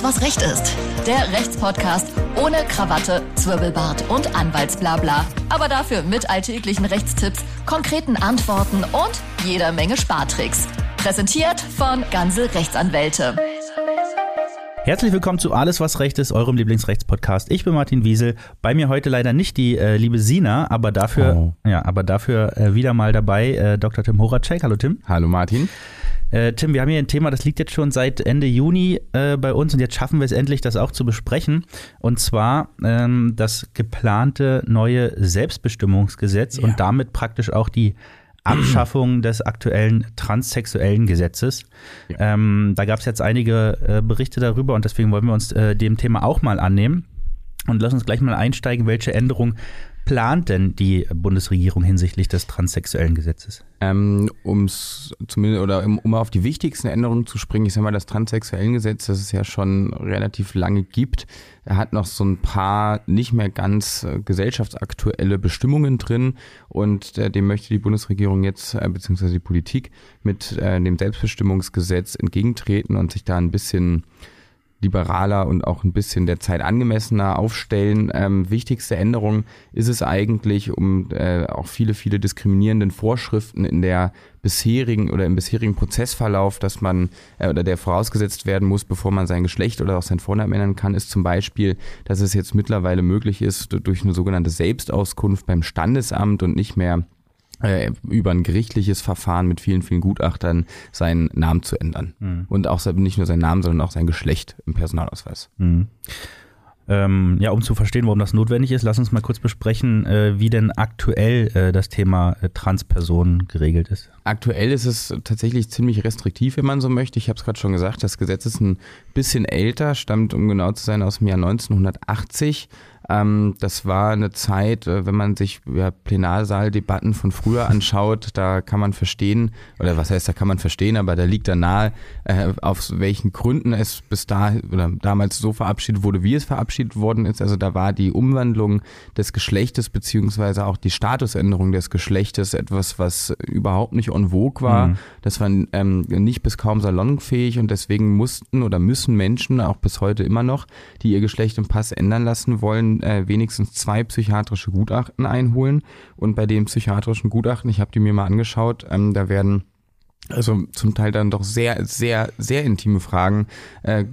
Alles, was Recht ist. Der Rechtspodcast ohne Krawatte, Zwirbelbart und Anwaltsblabla. Aber dafür mit alltäglichen Rechtstipps, konkreten Antworten und jeder Menge Spartricks. Präsentiert von Ganze Rechtsanwälte. Herzlich willkommen zu Alles, was Recht ist, eurem Lieblingsrechtspodcast. Ich bin Martin Wiesel. Bei mir heute leider nicht die äh, liebe Sina, aber dafür, oh. ja, aber dafür äh, wieder mal dabei äh, Dr. Tim Horacek. Hallo Tim. Hallo Martin. Äh, Tim, wir haben hier ein Thema, das liegt jetzt schon seit Ende Juni äh, bei uns und jetzt schaffen wir es endlich, das auch zu besprechen. Und zwar ähm, das geplante neue Selbstbestimmungsgesetz ja. und damit praktisch auch die Abschaffung des aktuellen transsexuellen Gesetzes. Ja. Ähm, da gab es jetzt einige äh, Berichte darüber und deswegen wollen wir uns äh, dem Thema auch mal annehmen. Und lass uns gleich mal einsteigen, welche Änderungen plant denn die Bundesregierung hinsichtlich des transsexuellen Gesetzes? Ähm, um's zumindest oder um, um, auf die wichtigsten Änderungen zu springen, ich sage mal, das transsexuellen Gesetz, das es ja schon relativ lange gibt, hat noch so ein paar nicht mehr ganz äh, gesellschaftsaktuelle Bestimmungen drin und äh, dem möchte die Bundesregierung jetzt äh, beziehungsweise die Politik mit äh, dem Selbstbestimmungsgesetz entgegentreten und sich da ein bisschen liberaler und auch ein bisschen der Zeit angemessener aufstellen. Ähm, wichtigste Änderung ist es eigentlich, um äh, auch viele, viele diskriminierenden Vorschriften in der bisherigen oder im bisherigen Prozessverlauf, dass man äh, oder der vorausgesetzt werden muss, bevor man sein Geschlecht oder auch sein Vornamen ändern kann, ist zum Beispiel, dass es jetzt mittlerweile möglich ist, durch eine sogenannte Selbstauskunft beim Standesamt und nicht mehr über ein gerichtliches Verfahren mit vielen, vielen Gutachtern seinen Namen zu ändern. Mhm. Und auch nicht nur seinen Namen, sondern auch sein Geschlecht im Personalausweis. Mhm. Ähm, ja, um zu verstehen, warum das notwendig ist, lass uns mal kurz besprechen, äh, wie denn aktuell äh, das Thema äh, Transpersonen geregelt ist. Aktuell ist es tatsächlich ziemlich restriktiv, wenn man so möchte. Ich habe es gerade schon gesagt, das Gesetz ist ein bisschen älter, stammt, um genau zu sein, aus dem Jahr 1980 ähm, das war eine Zeit, äh, wenn man sich ja, Plenarsaal-Debatten von früher anschaut, da kann man verstehen, oder was heißt, da kann man verstehen, aber da liegt da nahe, äh, auf welchen Gründen es bis da oder damals so verabschiedet wurde, wie es verabschiedet worden ist. Also da war die Umwandlung des Geschlechtes beziehungsweise auch die Statusänderung des Geschlechtes etwas, was überhaupt nicht en vogue war. Mhm. Das war ähm, nicht bis kaum salonfähig und deswegen mussten oder müssen Menschen, auch bis heute immer noch, die ihr Geschlecht im Pass ändern lassen wollen, äh, wenigstens zwei psychiatrische Gutachten einholen. Und bei den psychiatrischen Gutachten, ich habe die mir mal angeschaut, ähm, da werden also zum Teil dann doch sehr, sehr, sehr intime Fragen äh,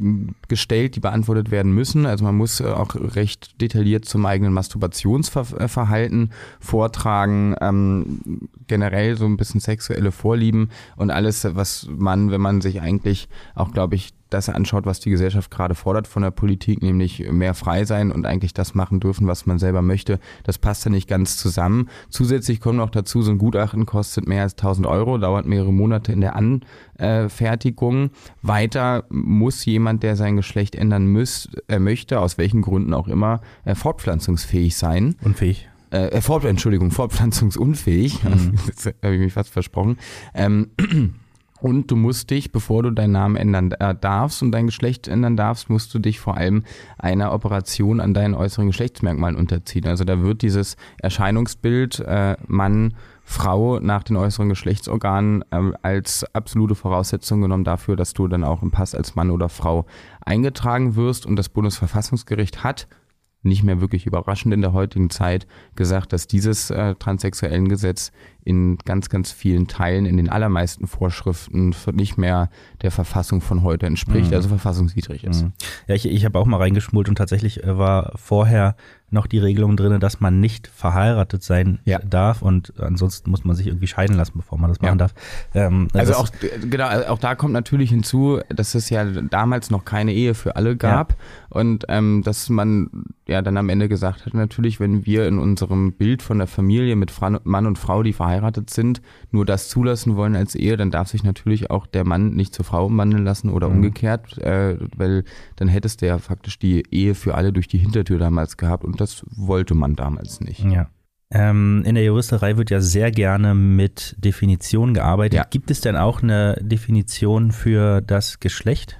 gestellt, die beantwortet werden müssen. Also man muss äh, auch recht detailliert zum eigenen Masturbationsverhalten vortragen, ähm, generell so ein bisschen sexuelle Vorlieben und alles, was man, wenn man sich eigentlich auch, glaube ich, das anschaut, was die Gesellschaft gerade fordert von der Politik, nämlich mehr frei sein und eigentlich das machen dürfen, was man selber möchte, das passt ja nicht ganz zusammen. Zusätzlich kommt noch dazu, so ein Gutachten kostet mehr als 1000 Euro, dauert mehrere Monate in der Anfertigung. Weiter muss jemand, der sein Geschlecht ändern müsst, äh, möchte, aus welchen Gründen auch immer, äh, fortpflanzungsfähig sein. Unfähig äh, fort, Entschuldigung, fortpflanzungsunfähig, mhm. das habe ich mich fast versprochen. Ähm, und du musst dich, bevor du deinen Namen ändern äh, darfst und dein Geschlecht ändern darfst, musst du dich vor allem einer Operation an deinen äußeren Geschlechtsmerkmalen unterziehen. Also da wird dieses Erscheinungsbild äh, Mann, Frau nach den äußeren Geschlechtsorganen äh, als absolute Voraussetzung genommen dafür, dass du dann auch im Pass als Mann oder Frau eingetragen wirst. Und das Bundesverfassungsgericht hat nicht mehr wirklich überraschend in der heutigen Zeit gesagt, dass dieses äh, transsexuellen Gesetz in ganz, ganz vielen Teilen, in den allermeisten Vorschriften nicht mehr der Verfassung von heute entspricht, mhm. also verfassungswidrig ist. Mhm. Ja, ich, ich habe auch mal reingeschmult und tatsächlich äh, war vorher noch die Regelung drin, dass man nicht verheiratet sein ja. darf und ansonsten muss man sich irgendwie scheiden lassen, bevor man das machen ja. darf. Ähm, also auch, genau, auch da kommt natürlich hinzu, dass es ja damals noch keine Ehe für alle gab ja. und ähm, dass man ja dann am Ende gesagt hat, natürlich, wenn wir in unserem Bild von der Familie mit Mann und Frau, die verheiratet sind, nur das zulassen wollen als Ehe, dann darf sich natürlich auch der Mann nicht zur Frau umwandeln lassen oder mhm. umgekehrt, äh, weil dann hättest du ja faktisch die Ehe für alle durch die Hintertür damals gehabt und das wollte man damals nicht. Ja. Ähm, in der Juristerei wird ja sehr gerne mit Definitionen gearbeitet. Ja. Gibt es denn auch eine Definition für das Geschlecht?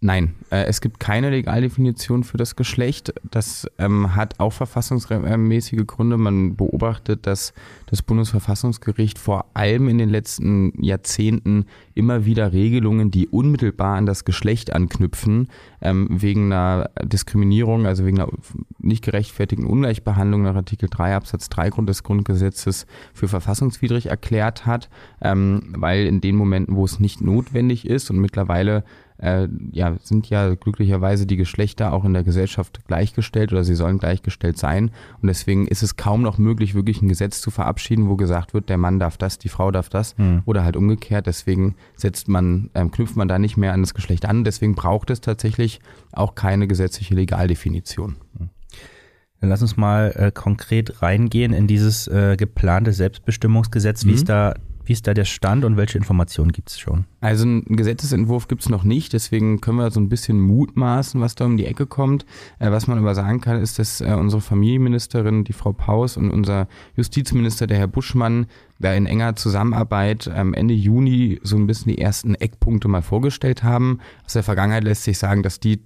Nein, äh, es gibt keine Legaldefinition für das Geschlecht. Das ähm, hat auch verfassungsmäßige Gründe. Man beobachtet, dass das Bundesverfassungsgericht vor allem in den letzten Jahrzehnten immer wieder Regelungen, die unmittelbar an das Geschlecht anknüpfen, ähm, wegen einer Diskriminierung, also wegen einer nicht gerechtfertigten Ungleichbehandlung nach Artikel 3 Absatz 3 Grund des Grundgesetzes für verfassungswidrig erklärt hat, ähm, weil in den Momenten, wo es nicht notwendig ist und mittlerweile äh, ja, sind ja glücklicherweise die Geschlechter auch in der Gesellschaft gleichgestellt oder sie sollen gleichgestellt sein. Und deswegen ist es kaum noch möglich, wirklich ein Gesetz zu verabschieden, wo gesagt wird, der Mann darf das, die Frau darf das mhm. oder halt umgekehrt. Deswegen setzt man, ähm, knüpft man da nicht mehr an das Geschlecht an. Deswegen braucht es tatsächlich auch keine gesetzliche Legaldefinition. Dann lass uns mal äh, konkret reingehen in dieses äh, geplante Selbstbestimmungsgesetz. Wie mhm. ist da wie ist da der Stand und welche Informationen gibt es schon? Also einen Gesetzesentwurf gibt es noch nicht, deswegen können wir so ein bisschen mutmaßen, was da um die Ecke kommt. Äh, was man aber sagen kann, ist, dass äh, unsere Familienministerin, die Frau Paus und unser Justizminister, der Herr Buschmann, da in enger Zusammenarbeit ähm, Ende Juni so ein bisschen die ersten Eckpunkte mal vorgestellt haben. Aus der Vergangenheit lässt sich sagen, dass die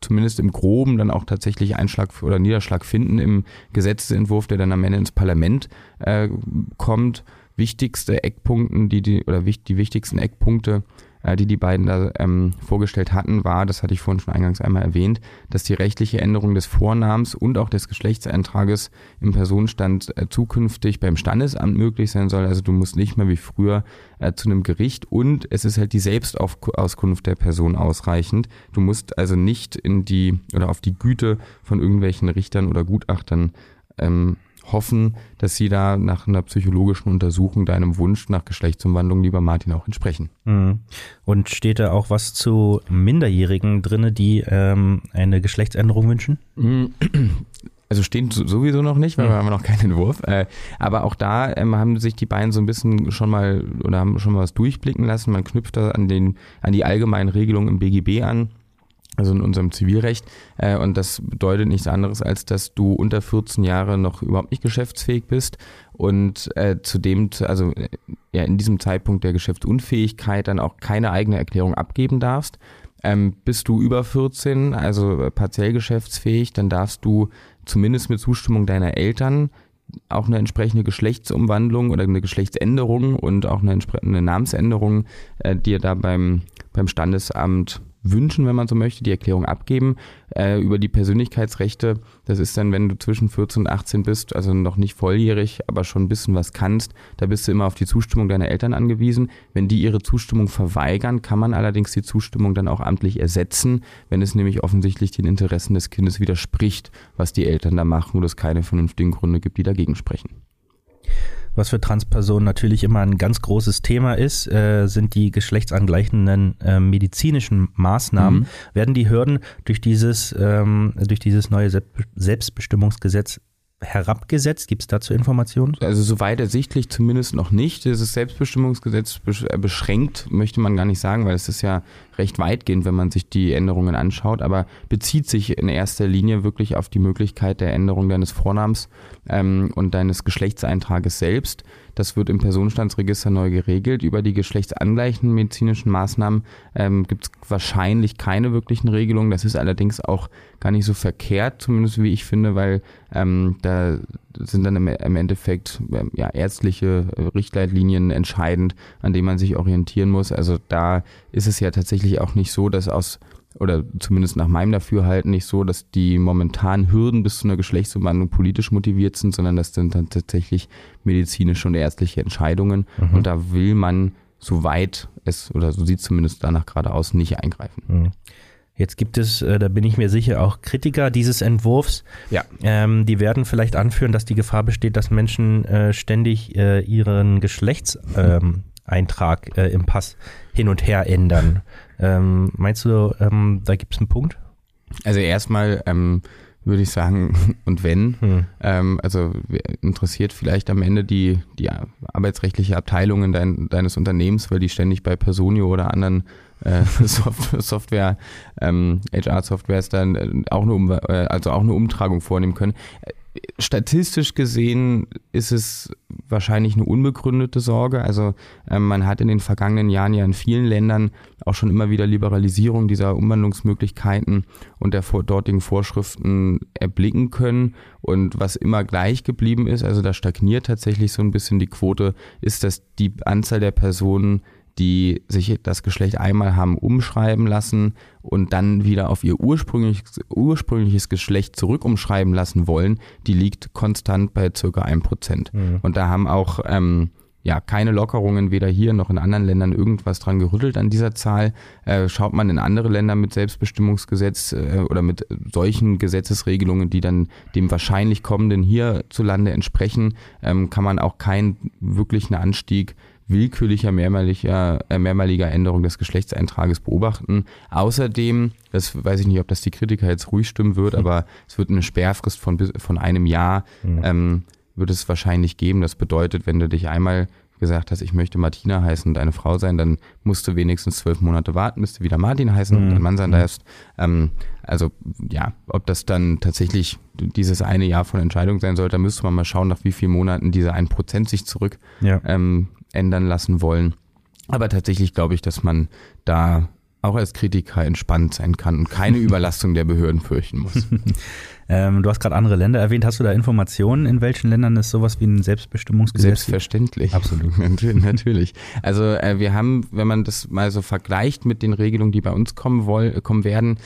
zumindest im Groben dann auch tatsächlich Einschlag oder Niederschlag finden im Gesetzentwurf, der dann am Ende ins Parlament äh, kommt wichtigste Eckpunkten, die die, oder die wichtigsten Eckpunkte, äh, die die beiden da ähm, vorgestellt hatten, war, das hatte ich vorhin schon eingangs einmal erwähnt, dass die rechtliche Änderung des Vornamens und auch des Geschlechtseintrages im Personenstand äh, zukünftig beim Standesamt möglich sein soll. Also du musst nicht mehr wie früher äh, zu einem Gericht und es ist halt die Selbstauskunft der Person ausreichend. Du musst also nicht in die oder auf die Güte von irgendwelchen Richtern oder Gutachtern ähm, hoffen, dass sie da nach einer psychologischen Untersuchung deinem Wunsch nach Geschlechtsumwandlung, lieber Martin, auch entsprechen. Mhm. Und steht da auch was zu Minderjährigen drin, die ähm, eine Geschlechtsänderung wünschen? Mhm. Also stehen sowieso noch nicht, weil mhm. wir haben noch keinen Entwurf. Äh, aber auch da ähm, haben sich die beiden so ein bisschen schon mal oder haben schon mal was durchblicken lassen. Man knüpft da an den an die allgemeinen Regelungen im BGB an also in unserem Zivilrecht. Äh, und das bedeutet nichts anderes, als dass du unter 14 Jahre noch überhaupt nicht geschäftsfähig bist und äh, zudem, also äh, ja, in diesem Zeitpunkt der Geschäftsunfähigkeit dann auch keine eigene Erklärung abgeben darfst. Ähm, bist du über 14, also partiell geschäftsfähig, dann darfst du zumindest mit Zustimmung deiner Eltern auch eine entsprechende Geschlechtsumwandlung oder eine Geschlechtsänderung und auch eine entsprechende Namensänderung äh, dir da beim, beim Standesamt wünschen, wenn man so möchte, die Erklärung abgeben. Äh, über die Persönlichkeitsrechte, das ist dann, wenn du zwischen 14 und 18 bist, also noch nicht volljährig, aber schon ein bisschen was kannst, da bist du immer auf die Zustimmung deiner Eltern angewiesen. Wenn die ihre Zustimmung verweigern, kann man allerdings die Zustimmung dann auch amtlich ersetzen, wenn es nämlich offensichtlich den Interessen des Kindes widerspricht, was die Eltern da machen oder es keine vernünftigen Gründe gibt, die dagegen sprechen. Was für Transpersonen natürlich immer ein ganz großes Thema ist, äh, sind die geschlechtsangleichenden äh, medizinischen Maßnahmen. Mhm. Werden die Hürden durch dieses, ähm, durch dieses neue Selbstbestimmungsgesetz herabgesetzt? Gibt es dazu Informationen? Also soweit ersichtlich zumindest noch nicht. Dieses Selbstbestimmungsgesetz äh, beschränkt, möchte man gar nicht sagen, weil es ist ja recht weitgehend, wenn man sich die Änderungen anschaut, aber bezieht sich in erster Linie wirklich auf die Möglichkeit der Änderung deines Vornamens ähm, und deines Geschlechtseintrages selbst. Das wird im Personenstandsregister neu geregelt. Über die geschlechtsangleichenden medizinischen Maßnahmen ähm, gibt es wahrscheinlich keine wirklichen Regelungen. Das ist allerdings auch gar nicht so verkehrt, zumindest wie ich finde, weil ähm, da sind dann im, im Endeffekt ähm, ja, ärztliche äh, Richtleitlinien entscheidend, an denen man sich orientieren muss. Also da ist es ja tatsächlich auch nicht so, dass aus oder zumindest nach meinem Dafürhalten nicht so, dass die momentanen Hürden bis zu einer Geschlechtsumwandlung politisch motiviert sind, sondern das sind dann tatsächlich medizinische und ärztliche Entscheidungen. Mhm. Und da will man, soweit es, oder so sieht es zumindest danach gerade aus, nicht eingreifen. Mhm. Jetzt gibt es, äh, da bin ich mir sicher, auch Kritiker dieses Entwurfs. Ja. Ähm, die werden vielleicht anführen, dass die Gefahr besteht, dass Menschen äh, ständig äh, ihren Geschlechtseintrag ähm, im Pass hin und her ändern. Ähm, meinst du, ähm, da gibt es einen Punkt? Also erstmal ähm, würde ich sagen, und wenn, hm. ähm, also interessiert vielleicht am Ende die, die arbeitsrechtliche Abteilung dein, deines Unternehmens, weil die ständig bei Personio oder anderen äh, Software, ähm, HR-Softwares dann äh, auch eine, um, äh, also auch eine Umtragung vornehmen können statistisch gesehen ist es wahrscheinlich eine unbegründete Sorge. Also ähm, man hat in den vergangenen Jahren ja in vielen Ländern auch schon immer wieder Liberalisierung dieser Umwandlungsmöglichkeiten und der dortigen Vorschriften erblicken können. Und was immer gleich geblieben ist, also da stagniert tatsächlich so ein bisschen die Quote, ist, dass die Anzahl der Personen, die sich das Geschlecht einmal haben umschreiben lassen und dann wieder auf ihr ursprüngliches, ursprüngliches Geschlecht zurück umschreiben lassen wollen, die liegt konstant bei circa 1%. Mhm. Und da haben auch ähm, ja, keine Lockerungen weder hier noch in anderen Ländern irgendwas dran gerüttelt an dieser Zahl. Äh, schaut man in andere Länder mit Selbstbestimmungsgesetz äh, oder mit solchen Gesetzesregelungen, die dann dem wahrscheinlich kommenden hierzulande entsprechen, ähm, kann man auch keinen wirklichen Anstieg willkürlicher mehrmaliger, äh, mehrmaliger Änderung des Geschlechtseintrages beobachten. Außerdem, das weiß ich nicht, ob das die Kritiker jetzt ruhig stimmen wird, mhm. aber es wird eine Sperrfrist von, von einem Jahr, mhm. ähm, wird es wahrscheinlich geben. Das bedeutet, wenn du dich einmal gesagt hast, ich möchte Martina heißen und eine Frau sein, dann musst du wenigstens zwölf Monate warten, bis du wieder Martin heißen mhm. und ein Mann sein darfst. Ähm, also ja, ob das dann tatsächlich dieses eine Jahr von Entscheidung sein sollte, da müsste man mal schauen, nach wie vielen Monaten diese ein Prozent sich zurück ja. ähm, ändern lassen wollen. Aber tatsächlich glaube ich, dass man da auch als Kritiker entspannt sein kann und keine Überlastung der Behörden fürchten muss. ähm, du hast gerade andere Länder erwähnt. Hast du da Informationen, in welchen Ländern es sowas wie ein Selbstbestimmungsgesetz Selbstverständlich. Absolut. Natürlich. Also äh, wir haben, wenn man das mal so vergleicht mit den Regelungen, die bei uns kommen, woll, kommen werden,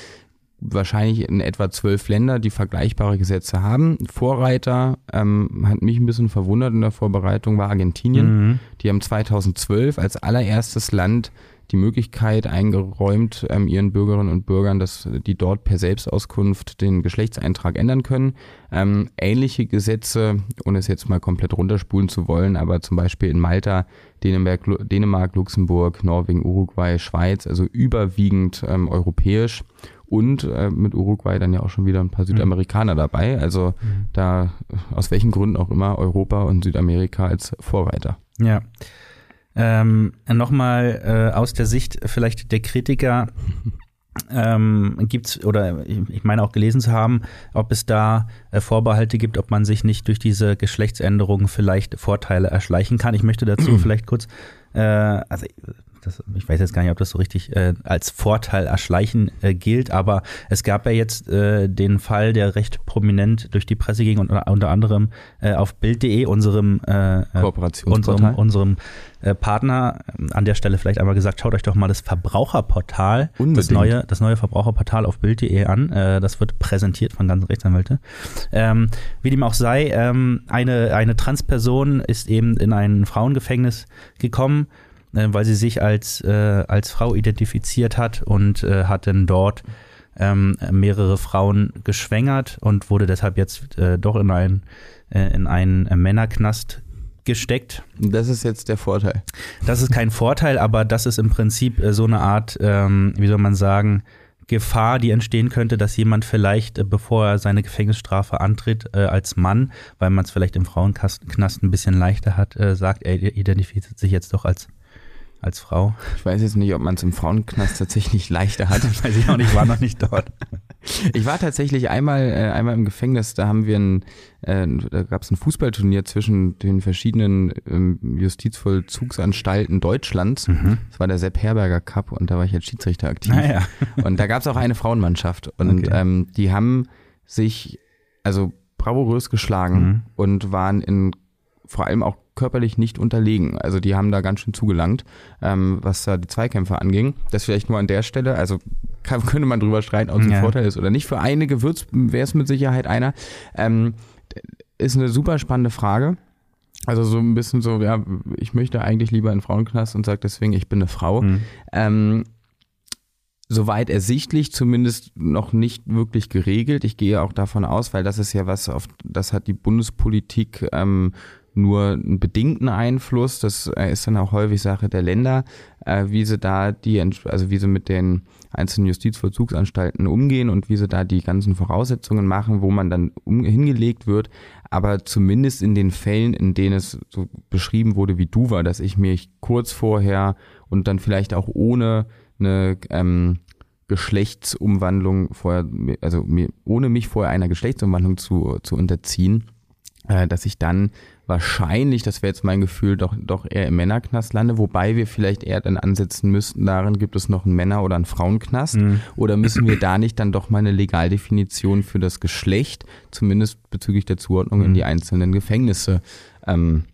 wahrscheinlich in etwa zwölf Länder, die vergleichbare Gesetze haben. Vorreiter ähm, hat mich ein bisschen verwundert in der Vorbereitung war Argentinien. Mhm. Die haben 2012 als allererstes Land die Möglichkeit eingeräumt, ähm, ihren Bürgerinnen und Bürgern, dass die dort per Selbstauskunft den Geschlechtseintrag ändern können. Ähm, ähnliche Gesetze, ohne es jetzt mal komplett runterspulen zu wollen, aber zum Beispiel in Malta, Dänemark, Dänemark Luxemburg, Norwegen, Uruguay, Schweiz, also überwiegend ähm, europäisch und äh, mit Uruguay dann ja auch schon wieder ein paar mhm. Südamerikaner mhm. dabei. Also mhm. da aus welchen Gründen auch immer Europa und Südamerika als Vorreiter. Ja. Ähm, Nochmal äh, aus der Sicht vielleicht der Kritiker. Ähm, es oder ich meine auch gelesen zu haben, ob es da äh, Vorbehalte gibt, ob man sich nicht durch diese Geschlechtsänderungen vielleicht Vorteile erschleichen kann. Ich möchte dazu vielleicht kurz, äh, also das, ich weiß jetzt gar nicht, ob das so richtig äh, als Vorteil erschleichen äh, gilt, aber es gab ja jetzt äh, den Fall, der recht prominent durch die Presse ging und unter anderem äh, auf Bild.de, unserem, äh, äh unserem, unserem äh, Partner, an der Stelle vielleicht einmal gesagt, schaut euch doch mal das Verbraucherportal, das neue, das neue Verbraucherportal auf Bild.de an. Äh, das wird präsentiert von ganzen Rechtsanwälten. Ähm, wie dem auch sei, ähm, eine, eine Transperson ist eben in ein Frauengefängnis gekommen äh, weil sie sich als, äh, als Frau identifiziert hat und äh, hat dann dort ähm, mehrere Frauen geschwängert und wurde deshalb jetzt äh, doch in, ein, äh, in einen Männerknast gesteckt. Das ist jetzt der Vorteil. Das ist kein Vorteil, aber das ist im Prinzip äh, so eine Art, ähm, wie soll man sagen, Gefahr, die entstehen könnte, dass jemand vielleicht, äh, bevor er seine Gefängnisstrafe antritt, äh, als Mann, weil man es vielleicht im Frauenknast ein bisschen leichter hat, äh, sagt, er identifiziert sich jetzt doch als als Frau. Ich weiß jetzt nicht, ob man es im Frauenknast tatsächlich leichter hat. weiß ich auch nicht, war noch nicht dort. Ich war tatsächlich einmal, äh, einmal im Gefängnis, da haben wir ein, äh, da gab es ein Fußballturnier zwischen den verschiedenen ähm, Justizvollzugsanstalten Deutschlands. Mhm. Das war der Sepp Herberger Cup und da war ich als Schiedsrichter aktiv. Ah, ja. und da gab es auch eine Frauenmannschaft und okay. ähm, die haben sich also bravourös geschlagen mhm. und waren in vor allem auch körperlich nicht unterlegen. Also die haben da ganz schön zugelangt, ähm, was da die Zweikämpfe anging. Das vielleicht nur an der Stelle, also kann, könnte man drüber streiten, ob es ein ja. Vorteil ist oder nicht. Für einige wäre es mit Sicherheit einer. Ähm, ist eine super spannende Frage. Also so ein bisschen so, ja, ich möchte eigentlich lieber in Frauenknast und sage deswegen, ich bin eine Frau. Mhm. Ähm, soweit ersichtlich, zumindest noch nicht wirklich geregelt. Ich gehe auch davon aus, weil das ist ja was, auf das hat die Bundespolitik ähm, nur einen bedingten Einfluss. Das äh, ist dann auch häufig Sache der Länder, äh, wie sie da die, also wie sie mit den einzelnen Justizvollzugsanstalten umgehen und wie sie da die ganzen Voraussetzungen machen, wo man dann hingelegt wird. Aber zumindest in den Fällen, in denen es so beschrieben wurde wie du war, dass ich mich kurz vorher und dann vielleicht auch ohne eine ähm, Geschlechtsumwandlung vorher, also mir, ohne mich vorher einer Geschlechtsumwandlung zu, zu unterziehen, äh, dass ich dann wahrscheinlich, das wäre jetzt mein Gefühl, doch, doch eher im Männerknast lande, wobei wir vielleicht eher dann ansetzen müssten, darin gibt es noch einen Männer- oder einen Frauenknast. Mhm. Oder müssen wir da nicht dann doch mal eine Legaldefinition für das Geschlecht, zumindest bezüglich der Zuordnung mhm. in die einzelnen Gefängnisse, ähm,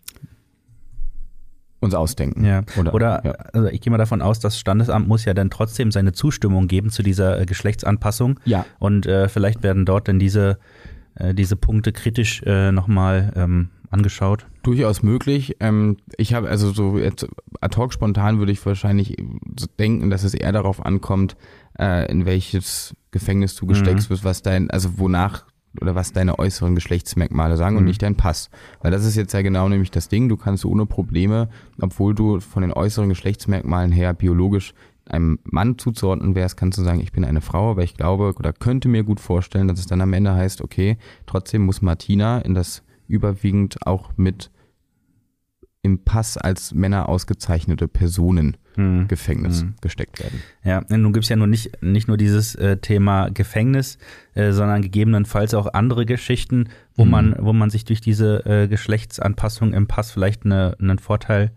uns ausdenken. Ja. Oder, Oder ja. Also ich gehe mal davon aus, das Standesamt muss ja dann trotzdem seine Zustimmung geben zu dieser äh, Geschlechtsanpassung. Ja. Und äh, vielleicht werden dort dann diese, äh, diese Punkte kritisch äh, nochmal ähm, angeschaut. Durchaus möglich. Ähm, ich habe also so jetzt ad hoc spontan würde ich wahrscheinlich denken, dass es eher darauf ankommt, äh, in welches Gefängnis du gesteckt mhm. wirst, was dein, also wonach oder was deine äußeren Geschlechtsmerkmale sagen mhm. und nicht dein Pass. Weil das ist jetzt ja genau nämlich das Ding, du kannst ohne Probleme, obwohl du von den äußeren Geschlechtsmerkmalen her biologisch einem Mann zuzuordnen wärst, kannst du sagen, ich bin eine Frau, aber ich glaube oder könnte mir gut vorstellen, dass es dann am Ende heißt, okay, trotzdem muss Martina in das überwiegend auch mit im Pass als Männer ausgezeichnete Personen hm. Gefängnis hm. gesteckt werden. Ja, nun gibt es ja nur nicht, nicht nur dieses äh, Thema Gefängnis, äh, sondern gegebenenfalls auch andere Geschichten, wo hm. man, wo man sich durch diese äh, Geschlechtsanpassung im Pass vielleicht eine, einen Vorteil äh,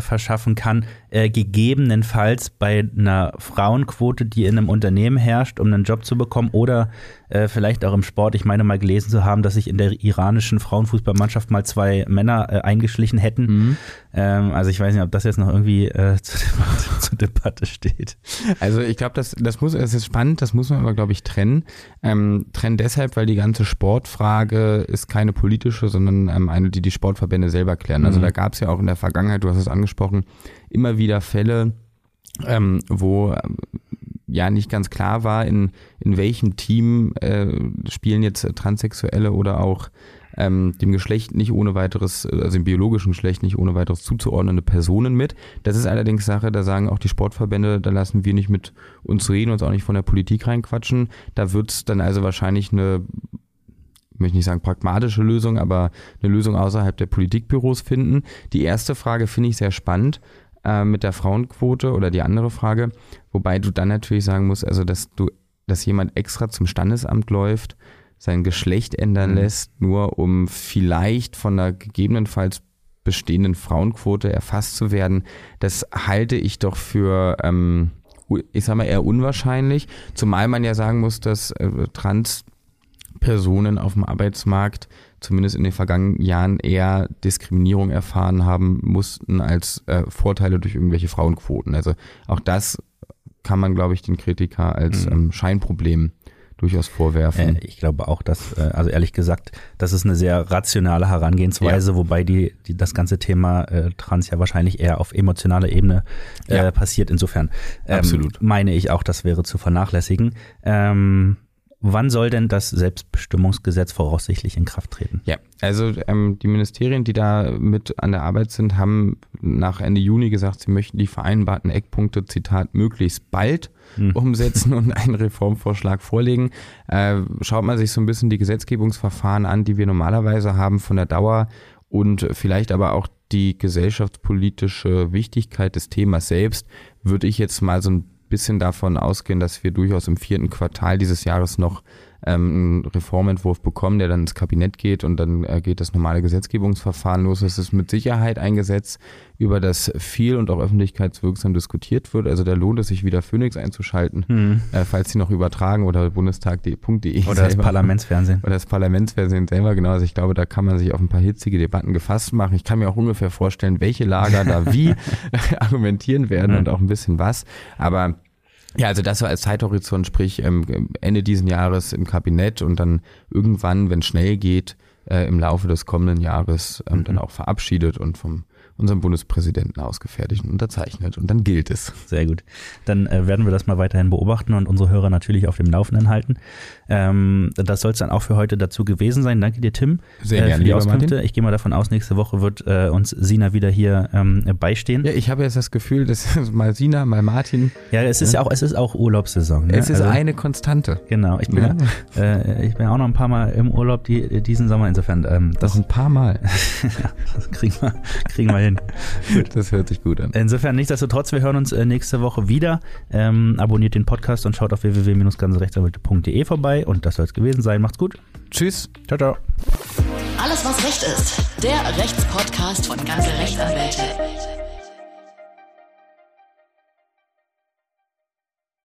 verschaffen kann, äh, gegebenenfalls bei einer Frauenquote, die in einem Unternehmen herrscht, um einen Job zu bekommen oder äh, vielleicht auch im Sport. Ich meine mal gelesen zu haben, dass sich in der iranischen Frauenfußballmannschaft mal zwei Männer äh, eingeschlichen hätten. Mhm. Ähm, also ich weiß nicht, ob das jetzt noch irgendwie äh, zur, Debatte, zur Debatte steht. Also ich glaube, das, das muss, es ist spannend, das muss man aber, glaube ich, trennen. Ähm, trennen deshalb, weil die ganze Sportfrage ist keine politische, sondern ähm, eine, die die Sportverbände selber klären. Also mhm. da gab es ja auch in der Vergangenheit, du hast es angesprochen, immer wieder Fälle, ähm, wo ja nicht ganz klar war, in, in welchem Team äh, spielen jetzt Transsexuelle oder auch ähm, dem Geschlecht nicht ohne weiteres, also dem biologischen Geschlecht nicht ohne weiteres zuzuordnende Personen mit. Das ist allerdings Sache, da sagen auch die Sportverbände, da lassen wir nicht mit uns reden, uns auch nicht von der Politik reinquatschen. Da wird es dann also wahrscheinlich eine möchte nicht sagen pragmatische Lösung, aber eine Lösung außerhalb der Politikbüros finden. Die erste Frage finde ich sehr spannend äh, mit der Frauenquote oder die andere Frage, wobei du dann natürlich sagen musst, also dass du, dass jemand extra zum Standesamt läuft, sein Geschlecht ändern mhm. lässt, nur um vielleicht von einer gegebenenfalls bestehenden Frauenquote erfasst zu werden, das halte ich doch für, ähm, ich sag mal, eher unwahrscheinlich, zumal man ja sagen muss, dass äh, Trans-Personen auf dem Arbeitsmarkt zumindest in den vergangenen Jahren eher Diskriminierung erfahren haben mussten als äh, Vorteile durch irgendwelche Frauenquoten. Also auch das kann man, glaube ich, den Kritiker als mhm. ähm, Scheinproblem durchaus vorwerfen. Äh, ich glaube auch, dass, äh, also ehrlich gesagt, das ist eine sehr rationale Herangehensweise, ja. wobei die, die das ganze Thema äh, Trans ja wahrscheinlich eher auf emotionaler Ebene äh, ja. passiert. Insofern ähm, Absolut. meine ich auch, das wäre zu vernachlässigen. Ähm, Wann soll denn das Selbstbestimmungsgesetz voraussichtlich in Kraft treten? Ja, also ähm, die Ministerien, die da mit an der Arbeit sind, haben nach Ende Juni gesagt, sie möchten die vereinbarten Eckpunkte, Zitat, möglichst bald hm. umsetzen und einen Reformvorschlag vorlegen. Äh, schaut man sich so ein bisschen die Gesetzgebungsverfahren an, die wir normalerweise haben von der Dauer und vielleicht aber auch die gesellschaftspolitische Wichtigkeit des Themas selbst, würde ich jetzt mal so ein bisschen davon ausgehen, dass wir durchaus im vierten Quartal dieses Jahres noch ähm, einen Reformentwurf bekommen, der dann ins Kabinett geht und dann äh, geht das normale Gesetzgebungsverfahren los. Es ist mit Sicherheit ein Gesetz, über das viel und auch öffentlichkeitswirksam diskutiert wird. Also da lohnt es sich wieder Phoenix einzuschalten, hm. äh, falls sie noch übertragen oder bundestag.de. Oder selber. das Parlamentsfernsehen. Oder das Parlamentsfernsehen selber, genau. Also ich glaube, da kann man sich auf ein paar hitzige Debatten gefasst machen. Ich kann mir auch ungefähr vorstellen, welche Lager da wie argumentieren werden hm. und auch ein bisschen was. Aber ja, also das war als Zeithorizont, sprich ähm, Ende diesen Jahres im Kabinett und dann irgendwann, wenn es schnell geht, äh, im Laufe des kommenden Jahres ähm, mhm. dann auch verabschiedet und vom unserem Bundespräsidenten ausgefertigt und unterzeichnet und dann gilt es. Sehr gut. Dann äh, werden wir das mal weiterhin beobachten und unsere Hörer natürlich auf dem Laufenden halten. Ähm, das soll es dann auch für heute dazu gewesen sein. Danke dir, Tim, Sehr äh, für die Auskünfte. Martin. Ich gehe mal davon aus, nächste Woche wird äh, uns Sina wieder hier ähm, beistehen. Ja, ich habe jetzt das Gefühl, dass mal Sina, mal Martin. Ja, es ist ja, auch, es ist auch Urlaubssaison. Ne? Es ist also, eine Konstante. Genau. Ich bin, ja. äh, ich bin auch noch ein paar Mal im Urlaub die, diesen Sommer. Insofern, ähm, das, das ein paar Mal. das kriegen wir, kriegen wir Nein. Gut. Das hört sich gut an. Insofern, nichtsdestotrotz, wir hören uns äh, nächste Woche wieder. Ähm, abonniert den Podcast und schaut auf www-ganzerechtsanwälte.de vorbei. Und das soll es gewesen sein. Macht's gut. Tschüss. Ciao, ciao. Alles, was Recht ist. Der Rechtspodcast von ganze Rechtsanwälte.